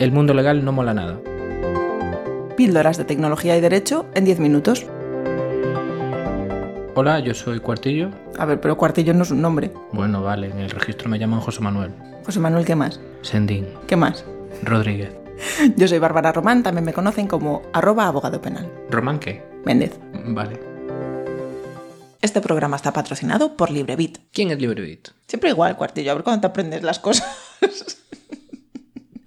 El mundo legal no mola nada. Píldoras de tecnología y derecho en 10 minutos. Hola, yo soy Cuartillo. A ver, pero Cuartillo no es un nombre. Bueno, vale, en el registro me llaman José Manuel. José Manuel, ¿qué más? Sendín. ¿Qué más? Rodríguez. Yo soy Bárbara Román, también me conocen como arroba abogado penal. ¿Román qué? Méndez. Vale. Este programa está patrocinado por LibreBit. ¿Quién es LibreBit? Siempre igual, Cuartillo, a ver cuándo te aprendes las cosas.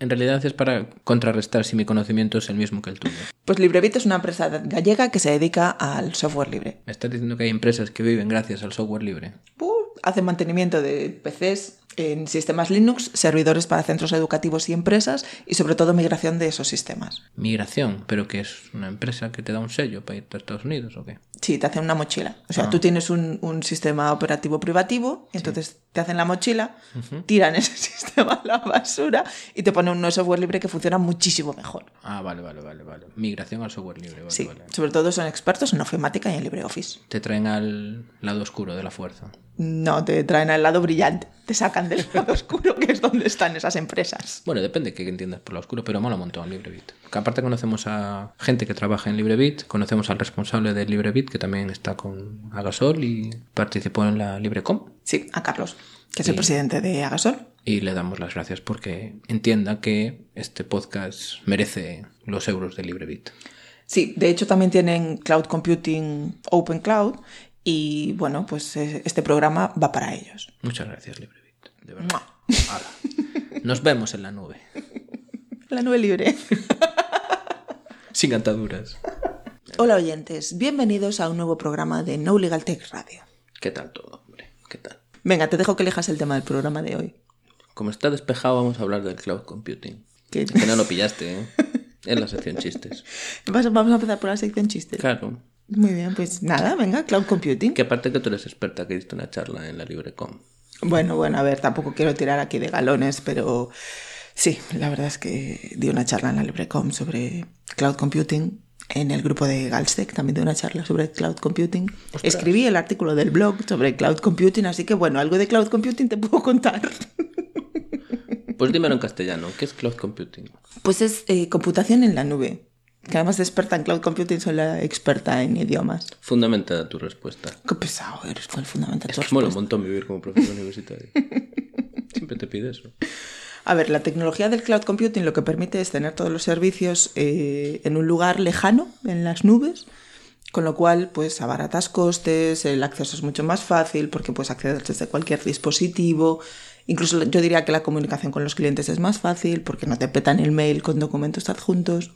En realidad es para contrarrestar si mi conocimiento es el mismo que el tuyo. Pues LibreBit es una empresa gallega que se dedica al software libre. ¿Me estás diciendo que hay empresas que viven gracias al software libre? Uh, hacen mantenimiento de PCs en sistemas Linux, servidores para centros educativos y empresas y sobre todo migración de esos sistemas. Migración, pero que es una empresa que te da un sello para irte a Estados Unidos o qué? Sí, te hacen una mochila. O sea, Ah. tú tienes un, un sistema operativo privativo, y entonces te hacen la mochila, tiran ese sistema a la basura y te ponen un software libre que funciona muchísimo mejor. Ah, vale, vale, vale, vale. Migración al software libre, vale, Sí, vale. sobre todo son expertos en ofimática y en LibreOffice. Te traen al lado oscuro de la fuerza. No, te traen al lado brillante, te sacan del lado oscuro, que es donde están esas empresas. Bueno, depende de qué entiendas por lo oscuro, pero mola un montón LibreBit. Que aparte conocemos a gente que trabaja en LibreBit, conocemos al responsable de LibreBit, que también está con Agasol y participó en la LibreCom. Sí, a Carlos, que es el presidente de Agasol. Y le damos las gracias porque entienda que este podcast merece los euros de LibreBit. Sí, de hecho también tienen Cloud Computing Open Cloud y bueno, pues eh, este programa va para ellos. Muchas gracias, LibreBit. De verdad. Nos vemos en la nube. La nube libre. Sin ataduras. Hola oyentes, bienvenidos a un nuevo programa de No Legal Tech Radio. ¿Qué tal todo, hombre? ¿Qué tal? Venga, te dejo que elijas el tema del programa de hoy. Como está despejado, vamos a hablar del cloud computing. Que- Que no lo pillaste, ¿eh? En la sección chistes. Vamos a empezar por la sección chistes. Claro. Muy bien, pues nada, venga, Cloud Computing. Que aparte que tú eres experta, que diste una charla en la LibreCom. Bueno, bueno, a ver, tampoco quiero tirar aquí de galones, pero sí, la verdad es que di una charla en la LibreCom sobre Cloud Computing. En el grupo de Galstec también di una charla sobre Cloud Computing. Escribí el artículo del blog sobre Cloud Computing, así que bueno, algo de Cloud Computing te puedo contar. Pues dímelo en castellano, ¿qué es cloud computing? Pues es eh, computación en la nube. Que además de experta en Cloud Computing, soy la experta en idiomas. Fundamenta tu respuesta. Qué pesado eres con el fundamental. Es que mola un montón vivir como profesor universitario. Siempre te pide eso. A ver, la tecnología del cloud computing lo que permite es tener todos los servicios eh, en un lugar lejano, en las nubes, con lo cual pues abaratas costes, el acceso es mucho más fácil porque puedes acceder desde cualquier dispositivo. Incluso yo diría que la comunicación con los clientes es más fácil porque no te petan el mail con documentos adjuntos.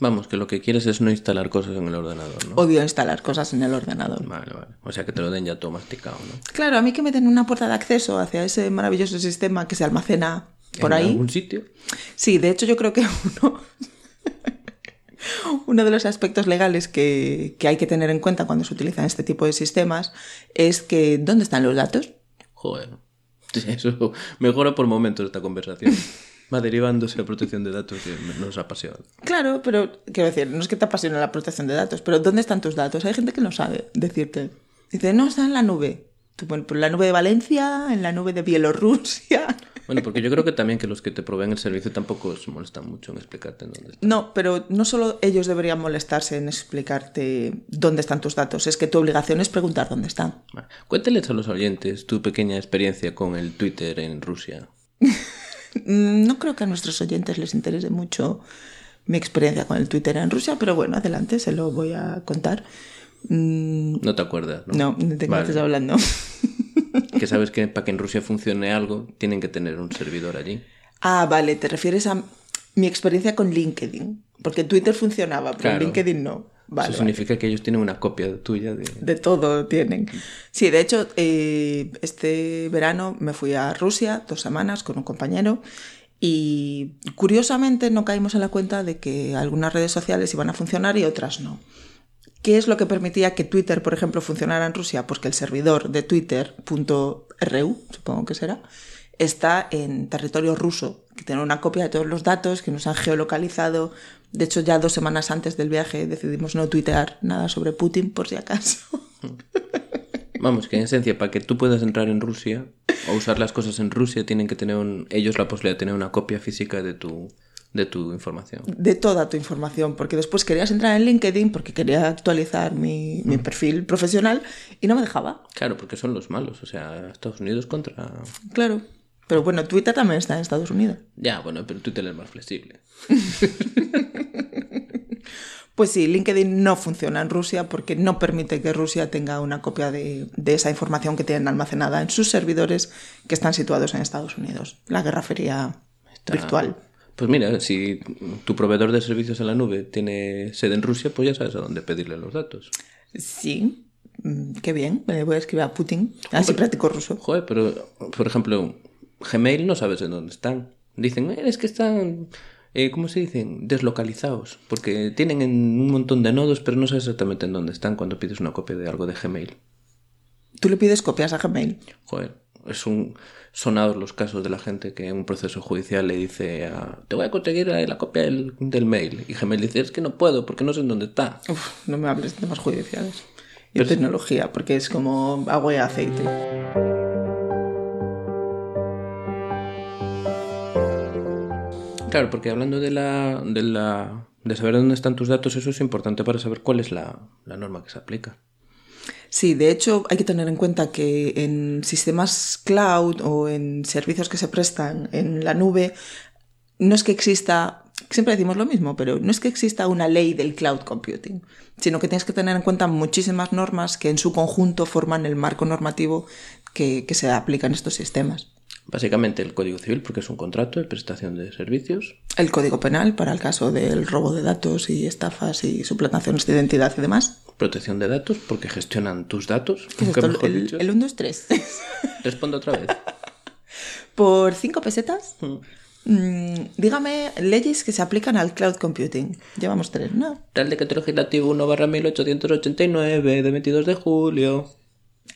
Vamos, que lo que quieres es no instalar cosas en el ordenador, ¿no? Odio instalar cosas en el ordenador. Vale, vale. O sea, que te lo den ya todo masticado, ¿no? Claro, a mí que me den una puerta de acceso hacia ese maravilloso sistema que se almacena por ¿En ahí. algún sitio? Sí, de hecho yo creo que uno, uno de los aspectos legales que, que hay que tener en cuenta cuando se utilizan este tipo de sistemas es que ¿dónde están los datos? Joder. Eso mejora por momentos esta conversación. Va derivándose a protección de datos que nos apasiona. Claro, pero quiero decir, no es que te apasione la protección de datos, pero ¿dónde están tus datos? Hay gente que no sabe decirte. Dice, no, está en la nube. Tú, bueno, pues en la nube de Valencia, en la nube de Bielorrusia. Bueno, porque yo creo que también que los que te proveen el servicio tampoco se molestan mucho en explicarte en dónde está. No, pero no solo ellos deberían molestarse en explicarte dónde están tus datos, es que tu obligación es preguntar dónde están. Cuéntales a los oyentes tu pequeña experiencia con el Twitter en Rusia. Mm, No creo que a nuestros oyentes les interese mucho mi experiencia con el Twitter en Rusia, pero bueno, adelante, se lo voy a contar. Mm, No te acuerdas, ¿no? No, de qué me Vale. estás hablando. Que sabes que para que en Rusia funcione algo, tienen que tener un servidor allí. Ah, vale, te refieres a mi experiencia con LinkedIn. Porque Twitter funcionaba, pero Claro. LinkedIn no. Vale, Eso vale. significa que ellos tienen una copia tuya de... De todo tienen. Sí, de hecho, eh, este verano me fui a Rusia dos semanas con un compañero y curiosamente no caímos en la cuenta de que algunas redes sociales iban a funcionar y otras no. ¿Qué es lo que permitía que Twitter, por ejemplo, funcionara en Rusia? Pues que el servidor de Twitter.ru, supongo que será, está en territorio ruso, que tiene una copia de todos los datos que nos han geolocalizado. De hecho, ya dos semanas antes del viaje decidimos no tuitear nada sobre Putin, por si acaso. Vamos, que en esencia, para que tú puedas entrar en Rusia o usar las cosas en Rusia, tienen que tener un- ellos la posibilidad de tener una copia física de tu de tu información. De toda tu información, porque después querías entrar en LinkedIn porque quería actualizar mi, mi perfil profesional y no me dejaba. Claro, porque son los malos, o sea, Estados Unidos contra... Claro. Pero bueno, Twitter también está en Estados Unidos. Ya, bueno, pero Twitter es más flexible. Pues sí, LinkedIn no funciona en Rusia porque no permite que Rusia tenga una copia de, de, esa información que tienen almacenada en sus servidores que están situados en Estados Unidos. La guerra fría Está... virtual. Pues mira, si tu proveedor de servicios en la nube tiene sede en Rusia, pues ya sabes a dónde pedirle los datos. Sí, mm, qué bien. Me voy a escribir a Putin, así práctico ruso. Joder, pero por ejemplo, Gmail no sabes en dónde están. Dicen, es que están eh, ¿cómo se dicen? Deslocalizados, porque tienen en un montón de nodos, pero no sabes exactamente en dónde están cuando pides una copia de algo de Gmail. ¿Tú le pides copias a Gmail? Joder, es un sonados los casos de la gente que en un proceso judicial le dice a, te voy a conseguir la copia del, del, mail y Gmail dice es que no puedo porque no sé en dónde está. Uf, no me hables de temas judiciales y pero tecnología porque es como agua y aceite. Claro, porque hablando de la, de la de saber dónde están tus datos, eso es importante para saber cuál es la, la norma que se aplica. Sí, de hecho hay que tener en cuenta que en sistemas cloud o en servicios que se prestan en la nube, no es que exista, siempre decimos lo mismo, pero no es que exista una ley del cloud computing, sino que tienes que tener en cuenta muchísimas normas que en su conjunto forman el marco normativo que, que se aplica en estos sistemas. Básicamente el Código Civil, porque es un contrato de prestación de servicios. El Código Penal, para el caso del robo de datos y estafas y suplantaciones de identidad y demás. Protección de datos, porque gestionan tus datos. ¿Qué es esto? El, dicho. el 1, 2, 3. Respondo otra vez. Por 5 pesetas. Mm. dígame leyes que se aplican al cloud computing. Llevamos tres, ¿no? Real Decreto Legislativo 1 barra 1889 de 22 de julio.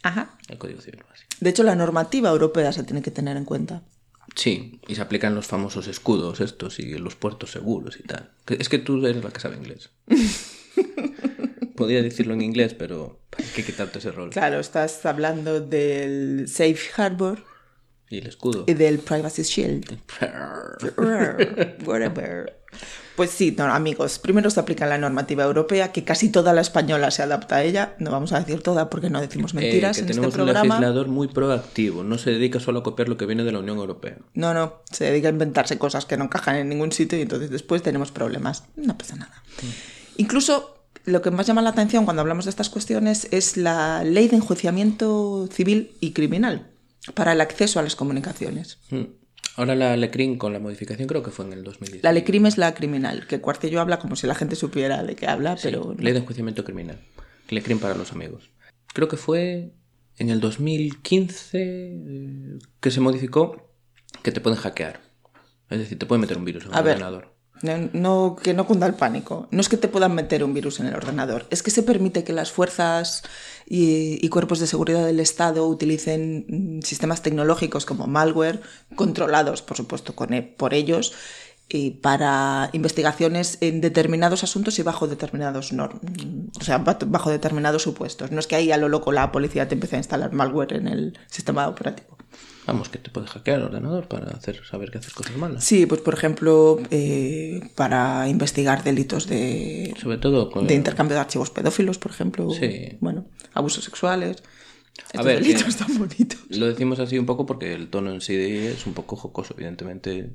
Ajá. El Código Civil básico. De hecho, la normativa europea se tiene que tener en cuenta. Sí, y se aplican los famosos escudos estos y los puertos seguros y tal. Es que tú eres la que sabe inglés. Podría decirlo en inglés, pero hay que quitarte ese rol. Claro, estás hablando del Safe Harbor. Y el escudo. Y del Privacy Shield. Whatever. Pues sí, no, amigos, primero se aplica la normativa europea, que casi toda la española se adapta a ella. No vamos a decir toda porque no decimos mentiras eh, que en tenemos este programa. un legislador muy proactivo, no se dedica solo a copiar lo que viene de la Unión Europea. No, no, se dedica a inventarse cosas que no encajan en ningún sitio y entonces después tenemos problemas. No pasa nada. Mm. Incluso lo que más llama la atención cuando hablamos de estas cuestiones es la ley de enjuiciamiento civil y criminal para el acceso a las comunicaciones. Mm. Ahora la Lecrim con la modificación creo que fue en el 2010. La Lecrim es la criminal, que Cuartillo habla como si la gente supiera de qué habla, Sí, pero... Ley de enjuiciamiento criminal. Lecrim para los amigos. Creo que fue en el 2015 eh, que se modificó que te pueden hackear. Es decir, te pueden meter un virus en el ordenador. No, no- que no cunda el pánico. No es que te puedan meter un virus en el ordenador, es que se permite que las fuerzas y, cuerpos de seguridad del Estado utilicen mm, sistemas tecnológicos como malware, controlados, por supuesto, con, e- por ellos, y para investigaciones en determinados asuntos y bajo determinados norm- mm, o sea, ba- bajo determinados supuestos. No es que ahí a lo loco la policía te empiece a instalar malware en el sistema operativo. Vamos, que te puede hackear el ordenador para hacer saber que haces cosas malas. Sí, pues por ejemplo, eh, para investigar delitos de, Sobre todo con... de intercambio de archivos pedófilos, por ejemplo. Sí. Bueno, abusos sexuales. A ver, delitos que- tan bonitos. Lo decimos así un poco porque el tono en sí es un poco jocoso, evidentemente.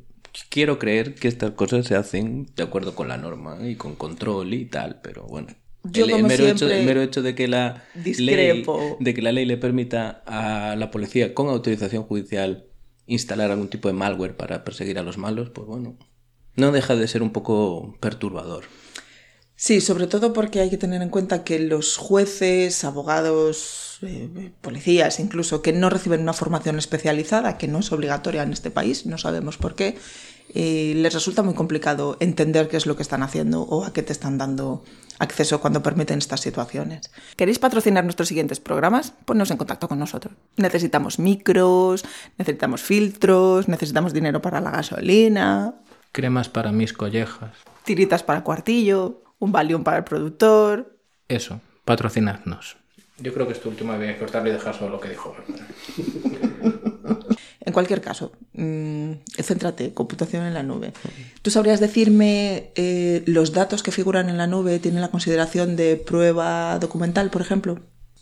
Quiero creer que estas cosas se hacen de acuerdo con la norma y con control y tal, pero bueno. Yo, el, como mero hecho, el mero hecho de que la ley, de que la ley le permita a la policía con autorización judicial instalar algún tipo de malware para perseguir a los malos, pues bueno, no deja de ser un poco perturbador. Sí, sobre todo porque hay que tener en cuenta que los jueces, abogados, eh, policías, incluso que no reciben una formación especializada, que no es obligatoria en este país, no sabemos por qué, eh, les resulta muy complicado entender qué es lo que están haciendo o a qué te están dando acceso cuando permiten estas situaciones. ¿Queréis patrocinar nuestros siguientes programas? Ponnos en contacto con nosotros. Necesitamos micros, necesitamos filtros, necesitamos dinero para la gasolina, Cremas para mis collejas. tiritas para cuartillo, un valium para el productor. Eso, patrocinadnos. Yo creo que esto último había que cortarlo y dejar solo lo que dijo. Cualquier caso, mmm, céntrate, computación en la nube. ¿Tú sabrías decirme eh, los datos que figuran en la nube tienen la consideración de prueba documental, por ejemplo?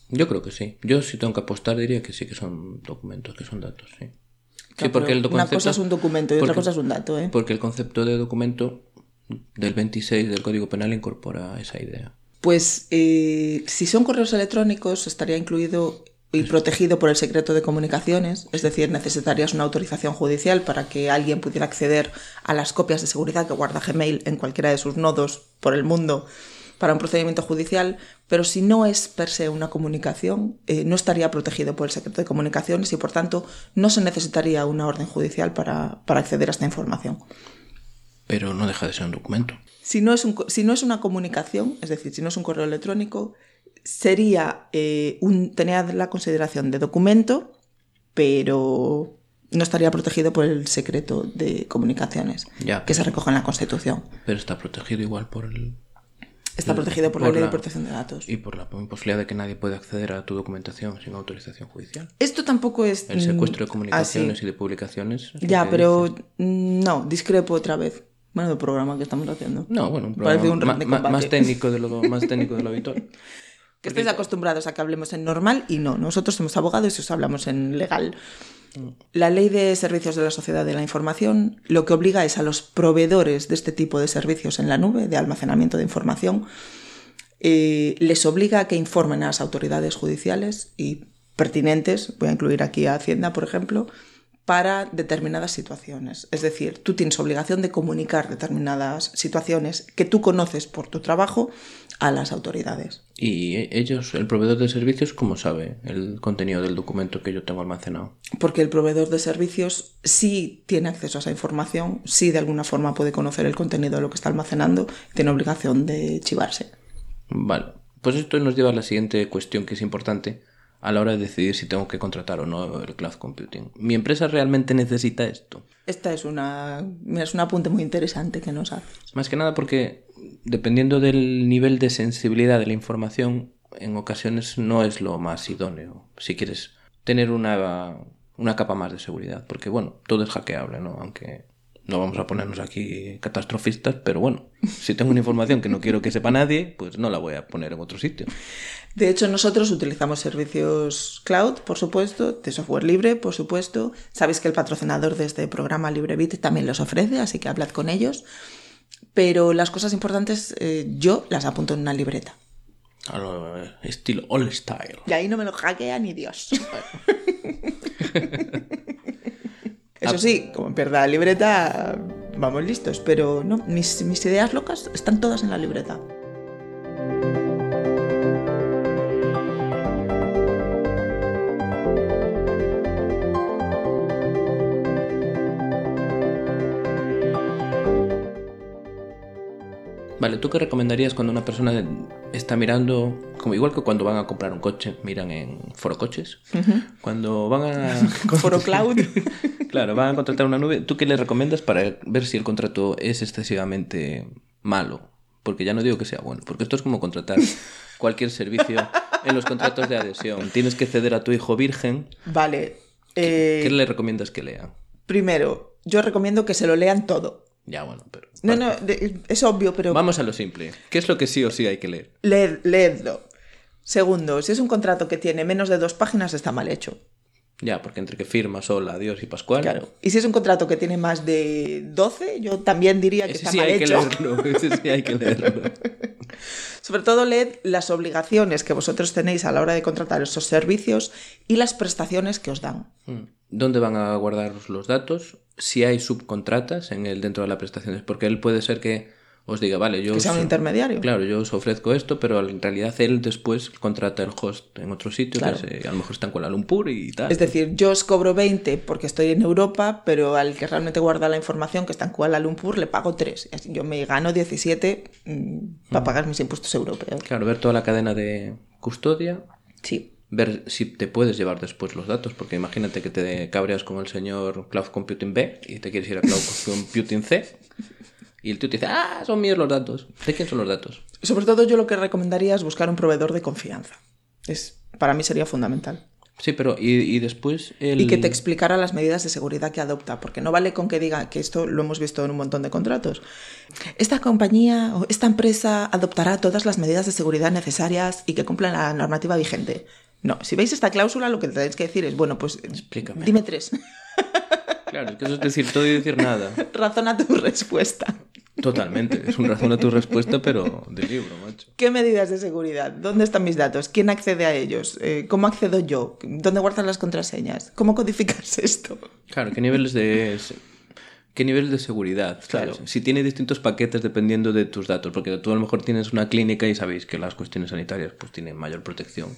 Yo creo que sí. Yo si tengo que apostar diría que sí que son documentos, que son datos, sí. Claro, sí, porque el una cosa es un documento y otra cosa es un dato, ¿eh? Porque el concepto de documento del 26 del Código Penal incorpora esa idea. Pues eh, si son correos electrónicos estaría incluido y protegido por el secreto de comunicaciones, es decir, necesitarías una autorización judicial para que alguien pudiera acceder a las copias de seguridad que guarda Gmail en cualquiera de sus nodos por el mundo para un procedimiento judicial, pero si no es per se una comunicación, eh, no estaría protegido por el secreto de comunicaciones y por tanto no se necesitaría una orden judicial para, para acceder a esta información. Pero no deja de ser un documento. Si no, es un, si no es una comunicación, es decir, si no es un correo electrónico, sería eh, un, tener la consideración de documento, pero no estaría protegido por el secreto de comunicaciones Ya, que se recoge en la Constitución. Pero está protegido igual por el... Está protegido por, la ley de protección de datos. Y por la posibilidad de que nadie pueda acceder a tu documentación sin autorización judicial. Esto tampoco es... El secuestro de mm, comunicaciones así. y de publicaciones. Ya, pero dice. mm, no, discrepo otra vez. Bueno, el programa que estamos haciendo. No, bueno, un Parece programa un combate. más técnico de lo más técnico de lo habitual. Que estéis acostumbrados a que hablemos en normal y no. Nosotros somos abogados y os hablamos en legal. La ley de servicios de la sociedad de la información lo que obliga es a los proveedores de este tipo de servicios en la nube, de almacenamiento de información, eh, les obliga a que informen a las autoridades judiciales y pertinentes, voy a incluir aquí a Hacienda, por ejemplo, para determinadas situaciones. Es decir, tú tienes obligación de comunicar determinadas situaciones que tú conoces por tu trabajo a las autoridades. Y ellos, el proveedor de servicios, ¿cómo sabe el contenido del documento que yo tengo almacenado? Porque el proveedor de servicios sí tiene acceso a esa información, sí de alguna forma puede conocer el contenido de lo que está almacenando, tiene obligación de chivarse. Vale. Pues esto nos lleva a la siguiente cuestión que es importante a la hora de decidir si tengo que contratar o no el cloud computing. ¿Mi empresa realmente necesita esto? Esta es una es un apunte muy interesante que nos hace. Más que nada porque dependiendo del nivel de sensibilidad de la información, en ocasiones no es lo más idóneo. Si quieres tener una, una capa más de seguridad. Porque bueno, todo es hackeable, ¿no? Aunque no vamos a ponernos aquí catastrofistas, pero bueno, si tengo una información que no quiero que sepa nadie, pues no la voy a poner en otro sitio. De hecho, nosotros utilizamos servicios cloud, por supuesto, de software libre, por supuesto. Sabéis que el patrocinador de este programa LibreBit también los ofrece, así que hablad con ellos. Pero las cosas importantes eh, yo las apunto en una libreta. Estilo all style. Y ahí no me lo hackea ni Dios. Eso sí, como pierda la libreta, vamos listos. Pero no, mis, mis ideas locas están todas en la libreta. Vale, ¿tú qué recomendarías cuando una persona está mirando, como igual que cuando van a comprar un coche, miran en Foro Coches? Cuando van a... Foro Cloud. claro, van a contratar una nube, ¿tú qué le recomiendas para ver si el contrato es excesivamente malo? Porque ya no digo que sea bueno, porque esto es como contratar cualquier servicio en los contratos de adhesión. Tienes que ceder a tu hijo virgen. Vale. ¿Qué eh, le recomiendas que lea? primero, yo recomiendo que se lo lean todo. Ya, bueno, pero... No, no, es obvio, pero Vamos a lo simple. ¿Qué es lo que sí o sí hay que leer? leed- leedlo. Segundo, si es un contrato que tiene menos de dos páginas, está mal hecho. Ya, porque entre que firmas, hola, adiós y Pascual... Claro. Y si es un contrato que tiene más de 12, yo también diría que Ese está sí mal hay que leerlo, ese sí hay que leerlo. Sobre todo leed las obligaciones que vosotros tenéis a la hora de contratar esos servicios y las prestaciones que os dan. Mm. ¿Dónde van a guardar los datos? Si hay subcontratas en el dentro de la prestación, porque él puede ser que os diga, vale, yo Que sea un intermediario. Claro, yo os ofrezco esto, pero en realidad él después contrata el host en otro sitio, Claro. que se- a lo mejor está en Kuala Lumpur y tal. Es decir, yo os cobro 20 porque estoy en Europa, pero al que realmente guarda la información que está en Kuala Lumpur le pago 3. Y así yo me gano 17 mm, para pagar mis impuestos europeos. Claro, ver toda la cadena de custodia, Sí. ver si te puedes llevar después los datos, porque imagínate que te cabreas con el señor Cloud Computing B y te quieres ir a Cloud Computing C y el tío te dice, ah, son míos los datos. ¿De quién son los datos? Sobre todo yo lo que recomendaría es buscar un proveedor de confianza. Es, para mí sería fundamental. Sí, pero y, y después el... y que te explicara las medidas de seguridad que adopta, porque no vale con que diga que esto lo hemos visto en un montón de contratos. Esta compañía o esta empresa adoptará todas las medidas de seguridad necesarias y que cumplan la normativa vigente. No, si veis esta cláusula, lo que tenéis que decir es, bueno, pues Explícame. dime tres. Claro, es que eso es decir todo y decir nada. Razona tu respuesta. Totalmente. Es un razón a tu respuesta, pero de libro, macho. ¿Qué medidas de seguridad? ¿Dónde están mis datos? ¿Quién accede a ellos? Eh, ¿Cómo accedo yo? ¿Dónde guardas las contraseñas? ¿Cómo codificas esto? Claro, ¿qué niveles de... ¿Qué nivel de seguridad? Claro. ¿sabes? Si tiene distintos paquetes dependiendo de tus datos, porque tú a lo mejor tienes una clínica y sabéis que las cuestiones sanitarias pues tienen mayor protección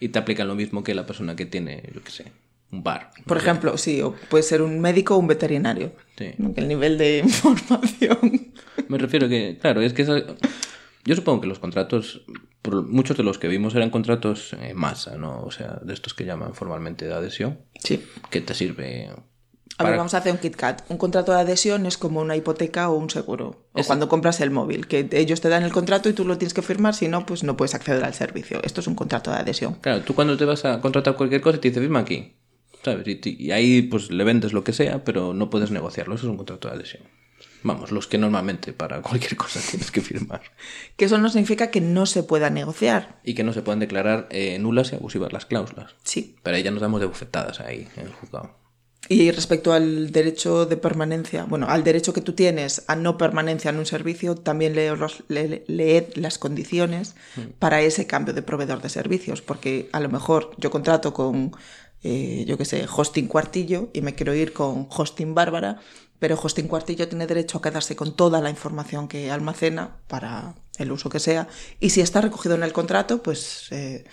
y te aplican lo mismo que la persona que tiene, yo qué sé, un bar. Por ejemplo, sí, o puede ser un médico o un veterinario. Sí. el nivel de información. Me refiero que, claro, es que esa- yo supongo que los contratos, muchos de los que vimos eran contratos en masa, ¿no? O sea, de estos que llaman formalmente de adhesión, Sí. que te sirve A ver, vamos a hacer un KitKat. Un contrato de adhesión es como una hipoteca o un seguro. O cuando compras el móvil, que ellos te dan el contrato y tú lo tienes que firmar, si no, pues no puedes acceder al servicio. Esto es un contrato de adhesión. Claro, tú cuando te vas a contratar cualquier cosa te dice firma aquí, ¿sabes? Y, ahí pues le vendes lo que sea, pero no puedes negociarlo, eso es un contrato de adhesión. Vamos, los que normalmente para cualquier cosa tienes que firmar. Que eso no significa que no se pueda negociar. Y que no se pueden declarar eh, nulas y abusivas las cláusulas. Sí. Pero ahí ya nos damos de bufetadas ahí en el juzgado. Y respecto al derecho de permanencia, bueno, al derecho que tú tienes a no permanencia en un servicio, también leo los- le- leed las condiciones para ese cambio de proveedor de servicios, porque a lo mejor yo contrato con, eh, yo qué sé, Hosting Cuartillo y me quiero ir con Hosting Bárbara, pero Hosting Cuartillo tiene derecho a quedarse con toda la información que almacena para el uso que sea, y si está recogido en el contrato, pues eh,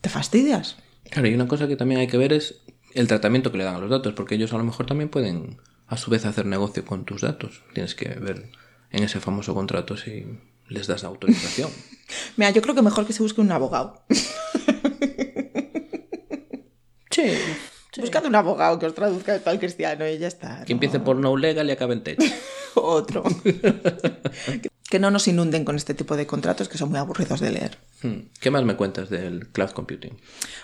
te fastidias. Claro, y una cosa que también hay que ver es el tratamiento que le dan a los datos, porque ellos a lo mejor también pueden a su vez hacer negocio con tus datos. Tienes que ver en ese famoso contrato si les das autorización. Mira, yo creo que mejor que se busque un abogado. sí. Buscad un abogado que os traduzca esto al cristiano y ya está. Que ¿no? empiece por no legal y acabe en tech. Otro. que no nos inunden con este tipo de contratos que son muy aburridos de leer. Hmm. ¿Qué más me cuentas del cloud computing?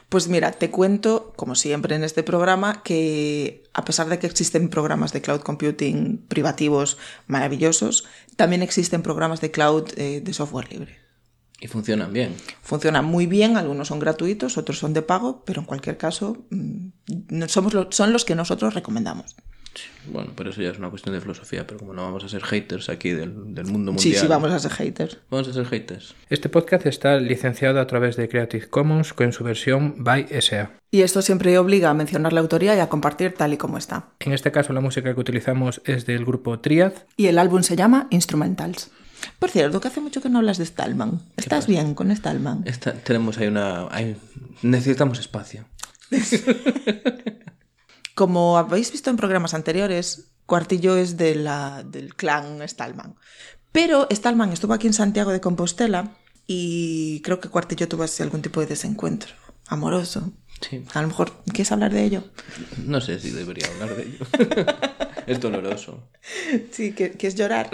Pues mira, te cuento, como siempre en este programa, que a pesar de que existen programas de cloud computing privativos maravillosos, también existen programas de cloud eh, de software libre. Y funcionan bien. Funcionan muy bien, algunos son gratuitos, otros son de pago, pero en cualquier caso mm, somos lo- son los que nosotros recomendamos. Bueno, pero eso ya es una cuestión de filosofía, pero como no vamos a ser haters aquí del, del mundo Sí, mundial. sí, vamos a ser haters. Vamos a ser haters. Este podcast está licenciado a través de Creative Commons con su versión by SA. Y esto siempre obliga a mencionar la autoría y a compartir tal y como está. En este caso la música que utilizamos es del grupo Triad. Y el álbum se llama Instrumentals. Por cierto, que hace mucho que no hablas de Stallman. ¿Estás bien con Stallman? Esta- tenemos ahí una... hay- necesitamos espacio. Como habéis visto en programas anteriores, Cuartillo es de la, del clan Stallman. Pero Stallman estuvo aquí en Santiago de Compostela y creo que Cuartillo tuvo así algún tipo de desencuentro amoroso. Sí. A lo mejor, ¿quieres hablar de ello? No sé si debería hablar de ello. es doloroso. Sí, que, que es llorar.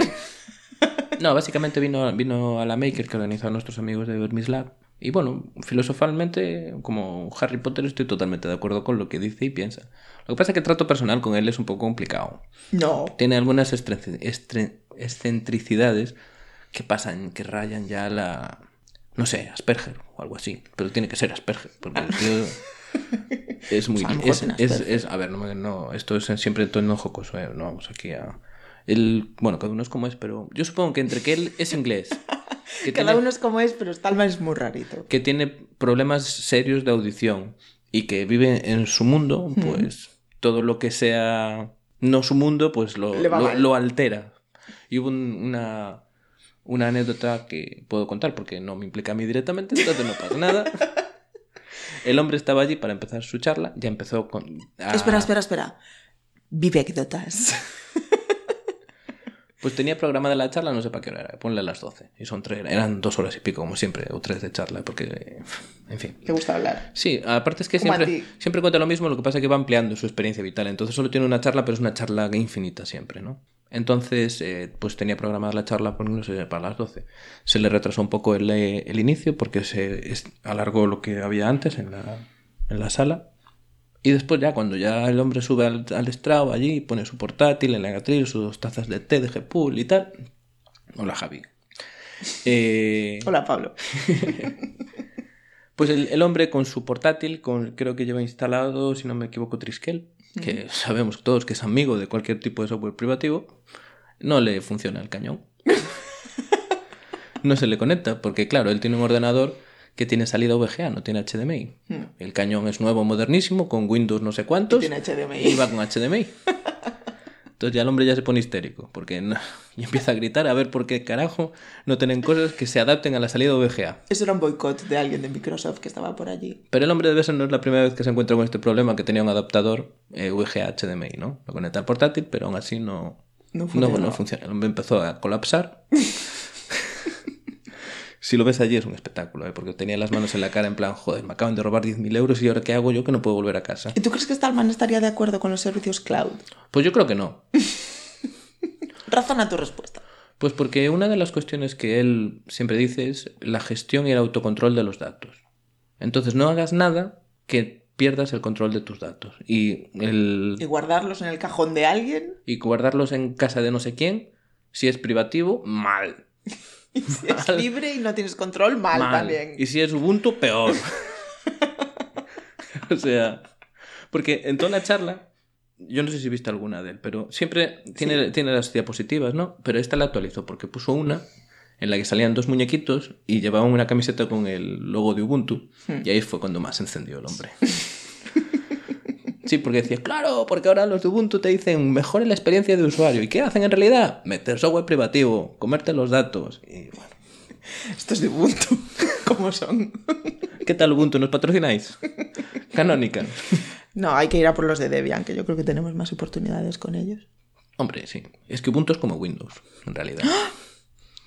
No, básicamente vino, vino a la Maker que organizan nuestros amigos de Hermes Lab. Y bueno, filosofalmente, como Harry Potter, estoy totalmente de acuerdo con lo que dice y piensa. Lo que pasa es que el trato personal con él es un poco complicado. No. Tiene algunas excentricidades que pasan, que rayan ya la... No sé, Asperger o algo así. Pero tiene que ser Asperger, porque el tío es muy... O sea, es, es- es- a ver, no, no, esto es siempre en tono jocoso, ¿eh? no vamos aquí a... El, bueno, cada uno es como es, pero yo supongo que entre que él es inglés, que Cada tiene, uno es como es, pero Stallman es muy rarito. que tiene problemas serios de audición y que vive en su mundo, pues todo lo que sea no su mundo, pues lo, lo, altera. Y hubo un- una, una anécdota que puedo contar porque no me implica a mí directamente, entonces no pasa nada. El hombre estaba allí para empezar su charla, ya empezó con... a- Espera, espera, espera. Vivécdotas. Pues tenía programada la charla, no sé para qué hora era, ponle a las 12. Y son tres, eran dos horas y pico, como siempre, o tres de charla, porque, en fin. ¿Te gusta hablar? Sí, aparte es que Como siempre, siempre cuenta lo mismo, lo que pasa es que va ampliando su experiencia vital. Entonces solo tiene una charla, pero es una charla infinita siempre, ¿no? Entonces, eh, pues tenía programada la charla por, no sé, para las 12. Se le retrasó un poco el, eh, el inicio porque se alargó lo que había antes en la, en la sala. Y después ya cuando ya el hombre sube al, al estrado allí, pone su portátil, el atril, sus dos tazas de té de Gpool y tal. Hola Javi. Eh, Hola, Pablo. pues el, el hombre con su portátil, con, creo que lleva instalado, si no me equivoco, Triskel, que sabemos todos que es amigo de cualquier tipo de software privativo, no le funciona el cañón. no se le conecta, porque claro, él tiene un ordenador que tiene salida VGA, no tiene HDMI. El cañón es nuevo, modernísimo, con Windows no sé cuántos. Y tiene HDMI. Y va con HDMI. Entonces ya el hombre ya se pone histérico, porque no- y empieza a gritar a ver por qué carajo no tienen cosas que se adapten a la salida VGA. Eso era un boicot de alguien de Microsoft que estaba por allí. Pero el hombre debe ser no es la primera vez que se encuentra con este problema, que tenía un adaptador eh, VGA HDMI, ¿no? Lo conecta al portátil, pero aún así no, No no, no funciona. El hombre empezó a colapsar. si lo ves allí es un espectáculo, ¿eh? porque tenía las manos en la cara en plan, joder, me acaban de robar 10.000 euros y ahora qué hago yo que no puedo volver a casa. ¿Y tú crees que Stallman estaría de acuerdo con los servicios cloud? Pues yo creo que no. Razona tu respuesta. Pues porque una de las cuestiones que él siempre dice es la gestión y el autocontrol de los datos. Entonces no hagas nada que pierdas el control de tus datos. Y, el, ¿Y guardarlos en el cajón de alguien? y guardarlos en casa de no sé quién, si es privativo, mal. Y si es libre y no tienes control, mal, Mal. también. Y si es Ubuntu, peor. o sea, porque en toda la charla, yo no sé si viste alguna de él, pero siempre tiene, tiene las diapositivas, ¿no? Pero esta la actualizó porque puso una en la que salían dos muñequitos y llevaban una camiseta con el logo de Ubuntu. Y ahí fue cuando más encendió el hombre. Sí, porque decía, claro, porque ahora los de Ubuntu te dicen mejore la experiencia de usuario. ¿Y qué hacen en realidad? Meter software privativo, comerte los datos. Y bueno, Estos de Ubuntu, ¿cómo son? ¿qué tal Ubuntu? ¿Nos patrocináis? Canonical. No, hay que ir a por los de Debian, que yo creo que tenemos más oportunidades con ellos. Hombre, sí. Es que Ubuntu es como Windows, en realidad.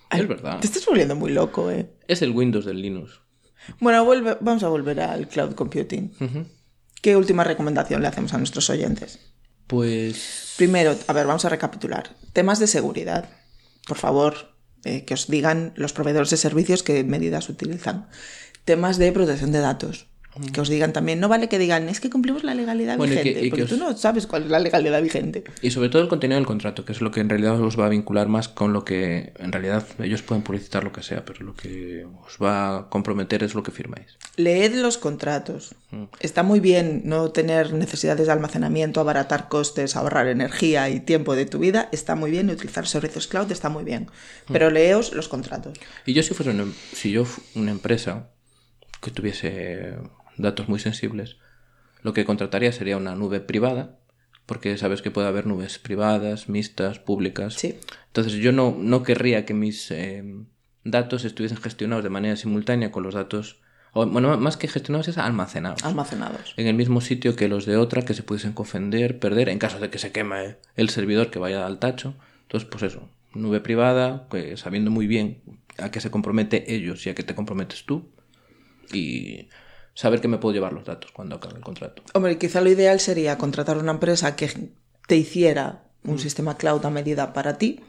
Ay, es verdad. Te estás volviendo muy loco, ¿eh? Es el Windows del Linux. Bueno, vuelve- vamos a volver al cloud computing. ¿Qué última recomendación le hacemos a nuestros oyentes? Pues... Primero, a ver, vamos a recapitular. Temas de seguridad. Por favor, eh, que os digan los proveedores de servicios qué medidas utilizan. Temas de protección de datos. Que os digan también, no vale que digan, es que cumplimos la legalidad Bueno, y que- vigente, y que porque os- tú no sabes cuál es la legalidad vigente. Y sobre todo el contenido del contrato, que es lo que en realidad os va a vincular más con lo que... En realidad ellos pueden publicitar lo que sea, pero lo que os va a comprometer es lo que firmáis. Leed los contratos. Mm. Está muy bien no tener necesidades de almacenamiento, abaratar costes, ahorrar energía y tiempo de tu vida. Está muy bien utilizar servicios cloud, está muy bien. Mm. Pero leeos los contratos. Y yo si fuese una, si yo una empresa que tuviese datos muy sensibles, lo que contrataría sería una nube privada, porque sabes que puede haber nubes privadas, mixtas, públicas. Sí. Entonces yo no, no querría que mis eh, datos estuviesen gestionados de manera simultánea con los datos, o bueno, más que gestionados es almacenados. Almacenados. en el mismo sitio que los de otra que se pudiesen confender, perder, en caso de que se queme el servidor que vaya al tacho. Entonces, pues eso, nube privada, que sabiendo muy bien a qué se compromete ellos y a qué te comprometes tú, y saber que me puedo llevar los datos cuando acabe el contrato. Hombre, quizá lo ideal sería contratar una empresa que te hiciera un sistema cloud a medida para ti,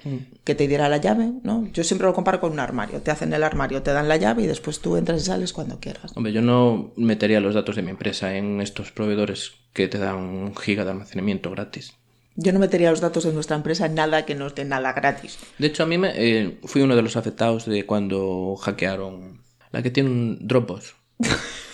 que te diera la llave, ¿no? Yo siempre lo comparo con un armario. Te hacen el armario, te dan la llave y después tú entras y sales cuando quieras. Hombre, yo no metería los datos de mi empresa en estos proveedores que te dan un giga de almacenamiento gratis. Yo no metería los datos de nuestra empresa en nada que nos dé nada gratis. De hecho, a mí me, eh, fui uno de los afectados de cuando hackearon la que tiene un Dropbox.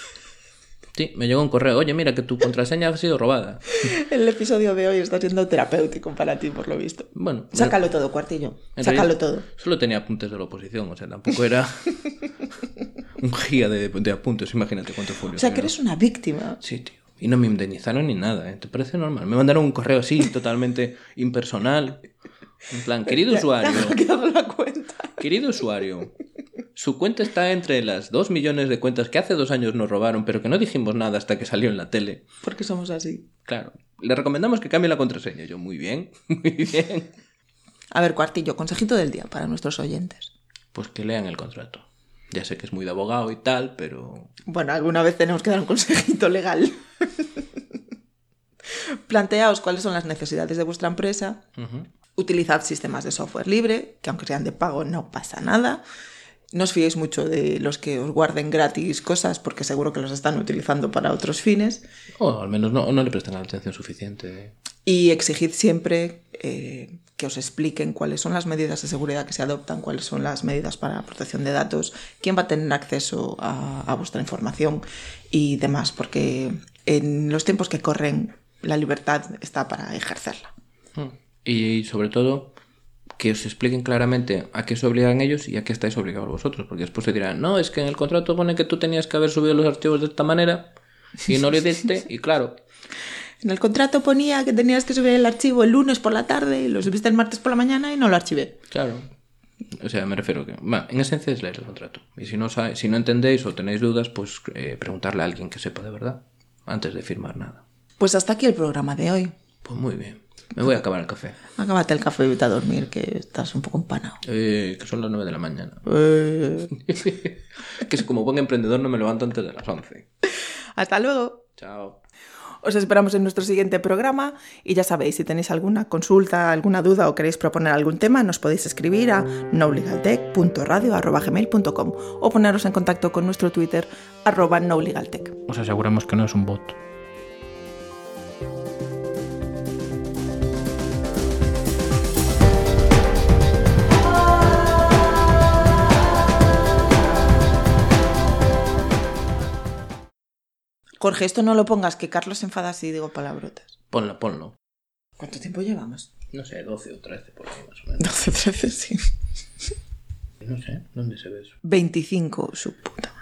Sí, me llegó un correo. Oye, mira que tu contraseña ha sido robada. El episodio de hoy está siendo terapéutico para ti, por lo visto. Bueno, Sácalo todo, cuartillo. Sácalo todo. Solo tenía apuntes de la oposición, o sea, tampoco era un giga de, de apuntes. Imagínate cuánto fue. O sea, que eres una víctima. Sí, tío. Y no me indemnizaron ni nada, ¿eh? ¿Te parece normal? Me mandaron un correo así, totalmente impersonal. En plan, querido usuario. Querido usuario, su cuenta está entre las dos millones de cuentas que hace dos años nos robaron, pero que no dijimos nada hasta que salió en la tele. Porque somos así. Claro, le recomendamos que cambie la contraseña. Yo, muy bien, muy bien. A ver, cuartillo, consejito del día para nuestros oyentes. Pues que lean el contrato. Ya sé que es muy de abogado y tal, pero Bueno, alguna vez tenemos que dar un consejito legal. Planteaos cuáles son las necesidades de vuestra empresa. Utilizad sistemas de software libre, que aunque sean de pago no pasa nada. No os fiéis mucho de los que os guarden gratis cosas porque seguro que los están utilizando para otros fines. O al menos no, no le prestan la atención suficiente. Y exigid siempre eh, que os expliquen cuáles son las medidas de seguridad que se adoptan, cuáles son las medidas para protección de datos, quién va a tener acceso a, a vuestra información y demás, porque en los tiempos que corren la libertad está para ejercerla. Y sobre todo, que os expliquen claramente a qué se obligan ellos y a qué estáis obligados vosotros, porque después se dirán, no, es que en el contrato pone que tú tenías que haber subido los archivos de esta manera y no lo hiciste, y claro, En el contrato ponía que tenías que subir el archivo el lunes por la tarde, y lo subiste el martes por la mañana y no lo archivé. claro. O sea, me refiero que, en esencia es leer el contrato. Y si no, sabe- si no entendéis o tenéis dudas, pues eh, preguntarle a alguien que sepa de verdad antes de firmar nada. Pues hasta aquí el programa de hoy. Pues muy bien. Me voy a acabar el café. Acábate el café y vete a dormir, que estás un poco empanado. Eh, que son las 9 de la mañana. Eh, que como buen emprendedor no me levanto antes de las 11. Hasta luego. Chao. Os esperamos en nuestro siguiente programa y ya sabéis, si tenéis alguna consulta, alguna duda o queréis proponer algún tema, nos podéis escribir a nolegaltech.radio.gmail.com o poneros en contacto con nuestro Twitter arroba nolegaltech. Os aseguramos que no es un bot. Jorge, esto no lo pongas, que Carlos se enfada si digo palabrotas. Ponlo, ponlo. ¿Cuánto tiempo llevamos? No sé, 12 o 13 por ahí más o menos. 12, 13, sí. No sé, ¿dónde se ve eso? 25, su puta.